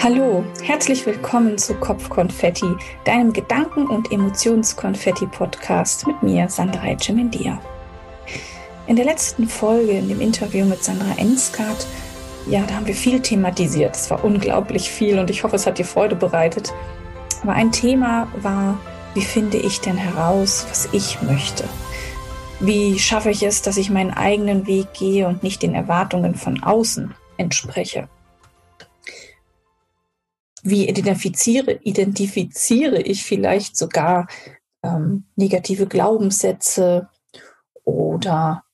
Hallo, herzlich willkommen zu Kopfkonfetti, deinem Gedanken- und Emotionskonfetti-Podcast mit mir, Sandra Etchemendia. In der letzten Folge, in dem Interview mit Sandra Enskart, ja, da haben wir viel thematisiert. Es war unglaublich viel und ich hoffe, es hat dir Freude bereitet. Aber ein Thema war, wie finde ich denn heraus, was ich möchte? Wie schaffe ich es, dass ich meinen eigenen Weg gehe und nicht den Erwartungen von außen entspreche? Wie identifiziere, identifiziere ich vielleicht sogar ähm, negative Glaubenssätze oder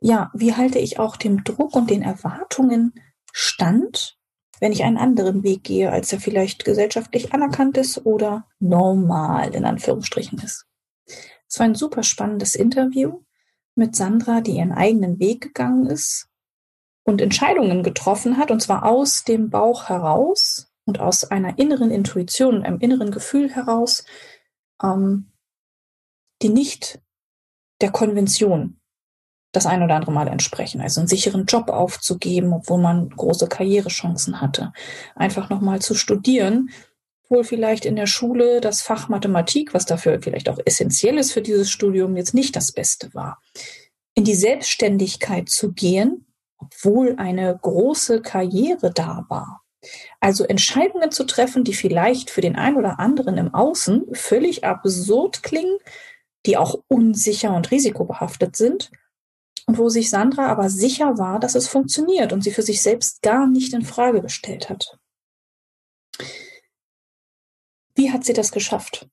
ja, wie halte ich auch dem Druck und den Erwartungen stand, wenn ich einen anderen Weg gehe, als er vielleicht gesellschaftlich anerkannt ist oder normal in Anführungsstrichen ist. Es war ein super spannendes Interview mit Sandra, die ihren eigenen Weg gegangen ist und Entscheidungen getroffen hat, und zwar aus dem Bauch heraus und aus einer inneren Intuition, einem inneren Gefühl heraus, ähm, die nicht der Konvention das ein oder andere Mal entsprechen. Also einen sicheren Job aufzugeben, obwohl man große Karrierechancen hatte. Einfach nochmal zu studieren, wohl vielleicht in der Schule das Fach Mathematik, was dafür vielleicht auch essentiell ist für dieses Studium, jetzt nicht das Beste war. In die Selbstständigkeit zu gehen, obwohl eine große Karriere da war. Also Entscheidungen zu treffen, die vielleicht für den einen oder anderen im Außen völlig absurd klingen, die auch unsicher und risikobehaftet sind und wo sich Sandra aber sicher war, dass es funktioniert und sie für sich selbst gar nicht in Frage gestellt hat. Wie hat sie das geschafft?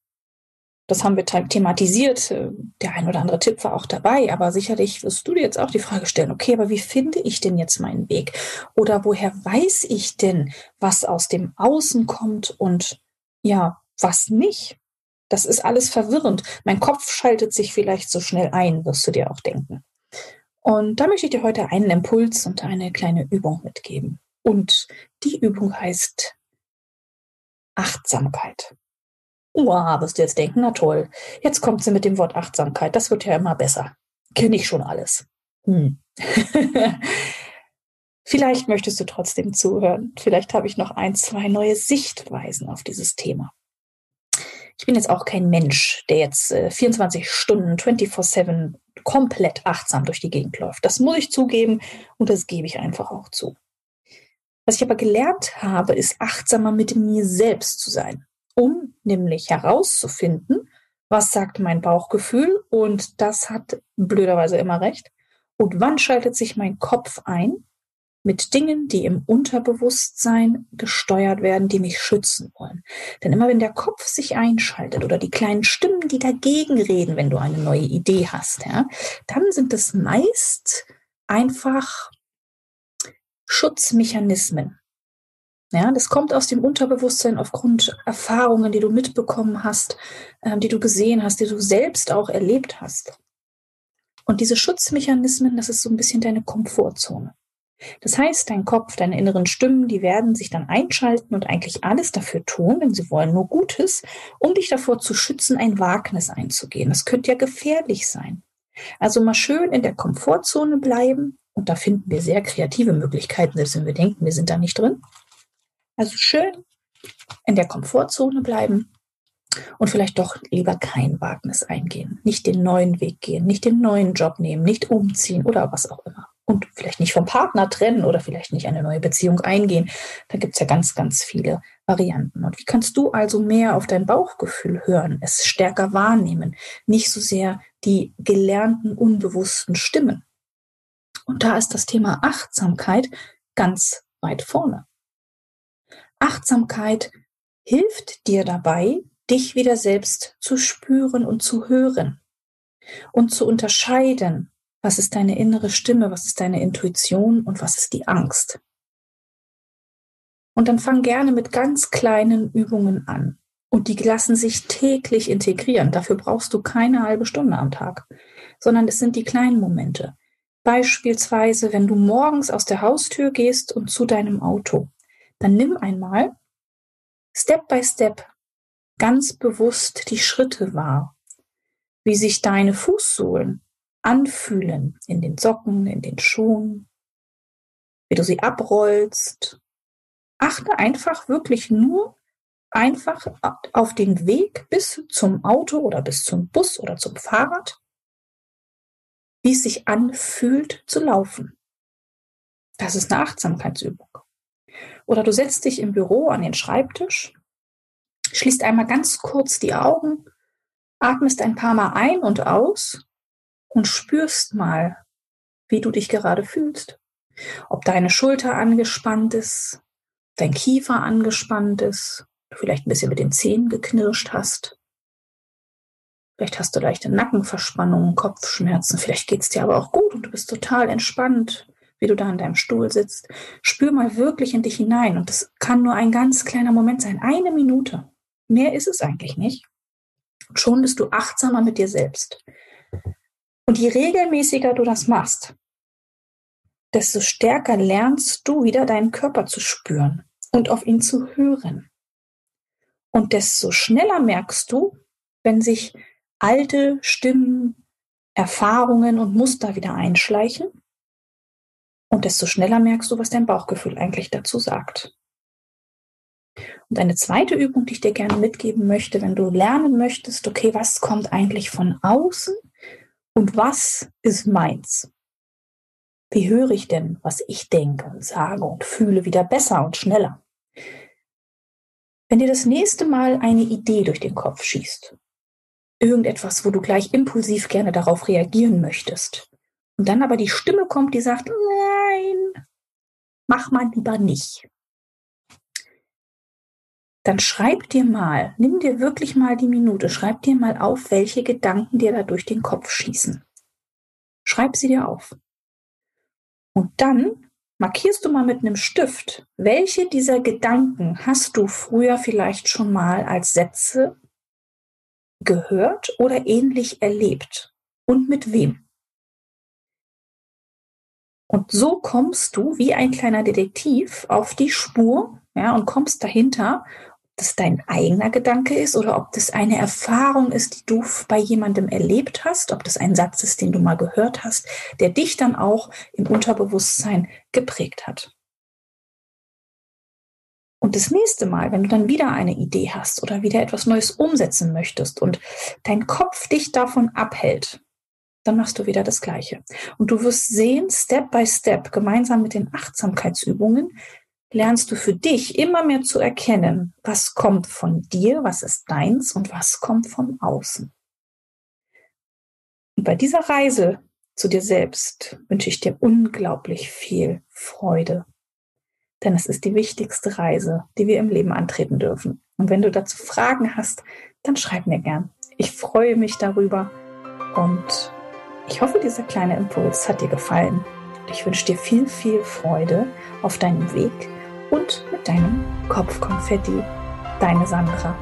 Das haben wir thematisiert. Äh, der ein oder andere Tipp war auch dabei, aber sicherlich wirst du dir jetzt auch die Frage stellen, okay, aber wie finde ich denn jetzt meinen Weg? Oder woher weiß ich denn, was aus dem Außen kommt und ja, was nicht? Das ist alles verwirrend. Mein Kopf schaltet sich vielleicht so schnell ein, wirst du dir auch denken. Und da möchte ich dir heute einen Impuls und eine kleine Übung mitgeben. Und die Übung heißt Achtsamkeit. Uah, wirst du jetzt denken, na toll, jetzt kommt sie mit dem Wort Achtsamkeit, das wird ja immer besser. Kenne ich schon alles. Hm. Vielleicht möchtest du trotzdem zuhören. Vielleicht habe ich noch ein, zwei neue Sichtweisen auf dieses Thema. Ich bin jetzt auch kein Mensch, der jetzt äh, 24 Stunden, 24-7 komplett achtsam durch die Gegend läuft. Das muss ich zugeben und das gebe ich einfach auch zu. Was ich aber gelernt habe, ist achtsamer mit mir selbst zu sein um nämlich herauszufinden, was sagt mein Bauchgefühl und das hat blöderweise immer recht. Und wann schaltet sich mein Kopf ein mit Dingen, die im Unterbewusstsein gesteuert werden, die mich schützen wollen. Denn immer wenn der Kopf sich einschaltet oder die kleinen Stimmen, die dagegen reden, wenn du eine neue Idee hast, ja, dann sind es meist einfach Schutzmechanismen. Ja, das kommt aus dem Unterbewusstsein aufgrund Erfahrungen, die du mitbekommen hast, äh, die du gesehen hast, die du selbst auch erlebt hast. Und diese Schutzmechanismen, das ist so ein bisschen deine Komfortzone. Das heißt, dein Kopf, deine inneren Stimmen, die werden sich dann einschalten und eigentlich alles dafür tun, denn sie wollen nur Gutes, um dich davor zu schützen, ein Wagnis einzugehen. Das könnte ja gefährlich sein. Also mal schön in der Komfortzone bleiben und da finden wir sehr kreative Möglichkeiten, selbst wenn wir denken, wir sind da nicht drin. Also schön in der Komfortzone bleiben und vielleicht doch lieber kein Wagnis eingehen, nicht den neuen Weg gehen, nicht den neuen Job nehmen, nicht umziehen oder was auch immer. Und vielleicht nicht vom Partner trennen oder vielleicht nicht eine neue Beziehung eingehen. Da gibt es ja ganz, ganz viele Varianten. Und wie kannst du also mehr auf dein Bauchgefühl hören, es stärker wahrnehmen, nicht so sehr die gelernten, unbewussten Stimmen? Und da ist das Thema Achtsamkeit ganz weit vorne. Achtsamkeit hilft dir dabei, dich wieder selbst zu spüren und zu hören und zu unterscheiden, was ist deine innere Stimme, was ist deine Intuition und was ist die Angst. Und dann fang gerne mit ganz kleinen Übungen an. Und die lassen sich täglich integrieren. Dafür brauchst du keine halbe Stunde am Tag, sondern es sind die kleinen Momente. Beispielsweise, wenn du morgens aus der Haustür gehst und zu deinem Auto dann nimm einmal Step by Step ganz bewusst die Schritte wahr, wie sich deine Fußsohlen anfühlen in den Socken, in den Schuhen, wie du sie abrollst, Achte einfach wirklich nur einfach auf den Weg bis zum Auto oder bis zum Bus oder zum Fahrrad, wie es sich anfühlt zu laufen. Das ist eine Achtsamkeitsübung. Oder du setzt dich im Büro an den Schreibtisch, schließt einmal ganz kurz die Augen, atmest ein paar Mal ein und aus und spürst mal, wie du dich gerade fühlst. Ob deine Schulter angespannt ist, dein Kiefer angespannt ist, du vielleicht ein bisschen mit den Zähnen geknirscht hast. Vielleicht hast du leichte Nackenverspannungen, Kopfschmerzen, vielleicht geht es dir aber auch gut und du bist total entspannt, wie du da in deinem Stuhl sitzt. Spür mal wirklich in dich hinein und das kann nur ein ganz kleiner Moment sein, eine Minute. Mehr ist es eigentlich nicht. Und schon bist du achtsamer mit dir selbst. Und je regelmäßiger du das machst, desto stärker lernst du wieder deinen Körper zu spüren und auf ihn zu hören. Und desto schneller merkst du, wenn sich alte Stimmen, Erfahrungen und Muster wieder einschleichen. Und desto schneller merkst du, was dein Bauchgefühl eigentlich dazu sagt. Und eine zweite Übung, die ich dir gerne mitgeben möchte, wenn du lernen möchtest, okay, was kommt eigentlich von außen und was ist meins? Wie höre ich denn, was ich denke und sage und fühle wieder besser und schneller? Wenn dir das nächste Mal eine Idee durch den Kopf schießt, irgendetwas, wo du gleich impulsiv gerne darauf reagieren möchtest, und dann aber die Stimme kommt, die sagt, nein, mach mal lieber nicht. Dann schreib dir mal, nimm dir wirklich mal die Minute, schreib dir mal auf, welche Gedanken dir da durch den Kopf schießen. Schreib sie dir auf. Und dann markierst du mal mit einem Stift, welche dieser Gedanken hast du früher vielleicht schon mal als Sätze gehört oder ähnlich erlebt und mit wem. Und so kommst du wie ein kleiner Detektiv auf die Spur ja, und kommst dahinter das dein eigener Gedanke ist oder ob das eine Erfahrung ist, die du bei jemandem erlebt hast, ob das ein Satz ist, den du mal gehört hast, der dich dann auch im Unterbewusstsein geprägt hat. Und das nächste Mal, wenn du dann wieder eine Idee hast oder wieder etwas Neues umsetzen möchtest und dein Kopf dich davon abhält, dann machst du wieder das Gleiche. Und du wirst sehen, Step by Step, gemeinsam mit den Achtsamkeitsübungen, lernst du für dich immer mehr zu erkennen, was kommt von dir, was ist deins und was kommt von außen. Und bei dieser Reise zu dir selbst wünsche ich dir unglaublich viel Freude. Denn es ist die wichtigste Reise, die wir im Leben antreten dürfen. Und wenn du dazu Fragen hast, dann schreib mir gern. Ich freue mich darüber und ich hoffe, dieser kleine Impuls hat dir gefallen. Ich wünsche dir viel, viel Freude auf deinem Weg und mit deinem Kopfkonfetti. Deine Sandra.